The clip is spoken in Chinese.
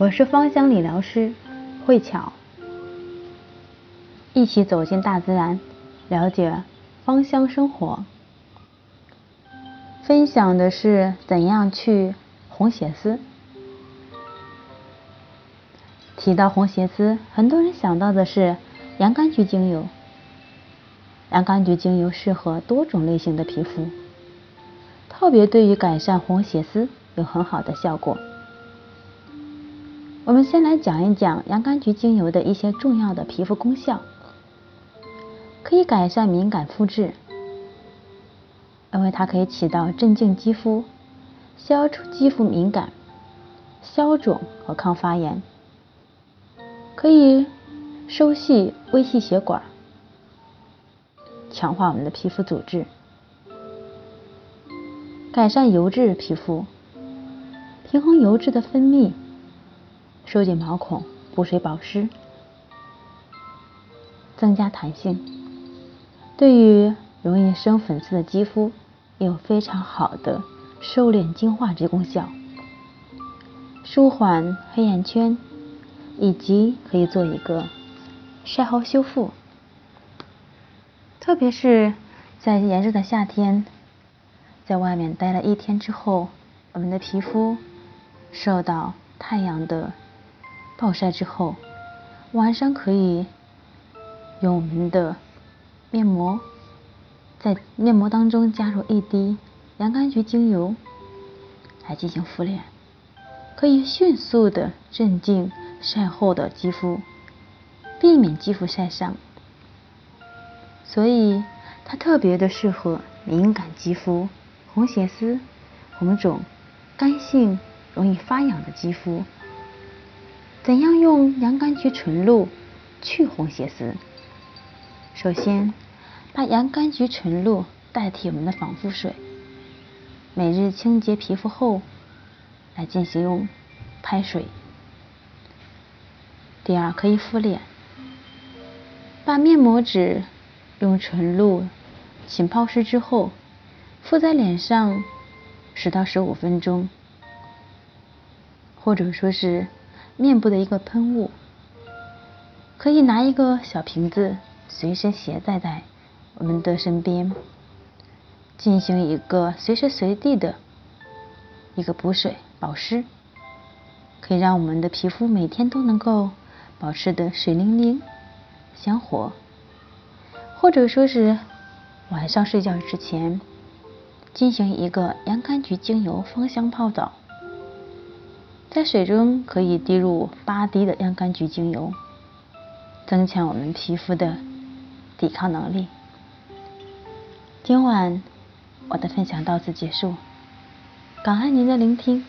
我是芳香理疗师慧巧，一起走进大自然，了解芳香生活。分享的是怎样去红血丝。提到红血丝，很多人想到的是洋甘菊精油。洋甘菊精油适合多种类型的皮肤，特别对于改善红血丝有很好的效果。我们先来讲一讲洋甘菊精油的一些重要的皮肤功效。可以改善敏感肤质，因为它可以起到镇静肌肤、消除肌肤敏感、消肿和抗发炎，可以收细微细血管。强化我们的皮肤组织，改善油质皮肤，平衡油脂的分泌，收紧毛孔，补水保湿，增加弹性。对于容易生粉刺的肌肤，有非常好的收敛精华之功效，舒缓黑眼圈，以及可以做一个晒后修复。特别是在炎热的夏天，在外面待了一天之后，我们的皮肤受到太阳的暴晒之后，晚上可以用我们的面膜，在面膜当中加入一滴洋甘菊精油来进行敷脸，可以迅速的镇静晒后的肌肤，避免肌肤晒伤。所以它特别的适合敏感肌肤、红血丝、红肿、干性、容易发痒的肌肤。怎样用洋甘菊纯露去红血丝？首先，把洋甘菊纯露代替我们的防肤水，每日清洁皮肤后来进行用拍水。第二，可以敷脸，把面膜纸。用纯露浸泡湿之后，敷在脸上十到十五分钟，或者说是面部的一个喷雾，可以拿一个小瓶子随身携带在我们的身边，进行一个随时随地的一个补水保湿，可以让我们的皮肤每天都能够保持的水灵灵、香活。或者说是晚上睡觉之前进行一个洋甘菊精油芳香泡澡，在水中可以滴入八滴的洋甘菊精油，增强我们皮肤的抵抗能力。今晚我的分享到此结束，感恩您的聆听。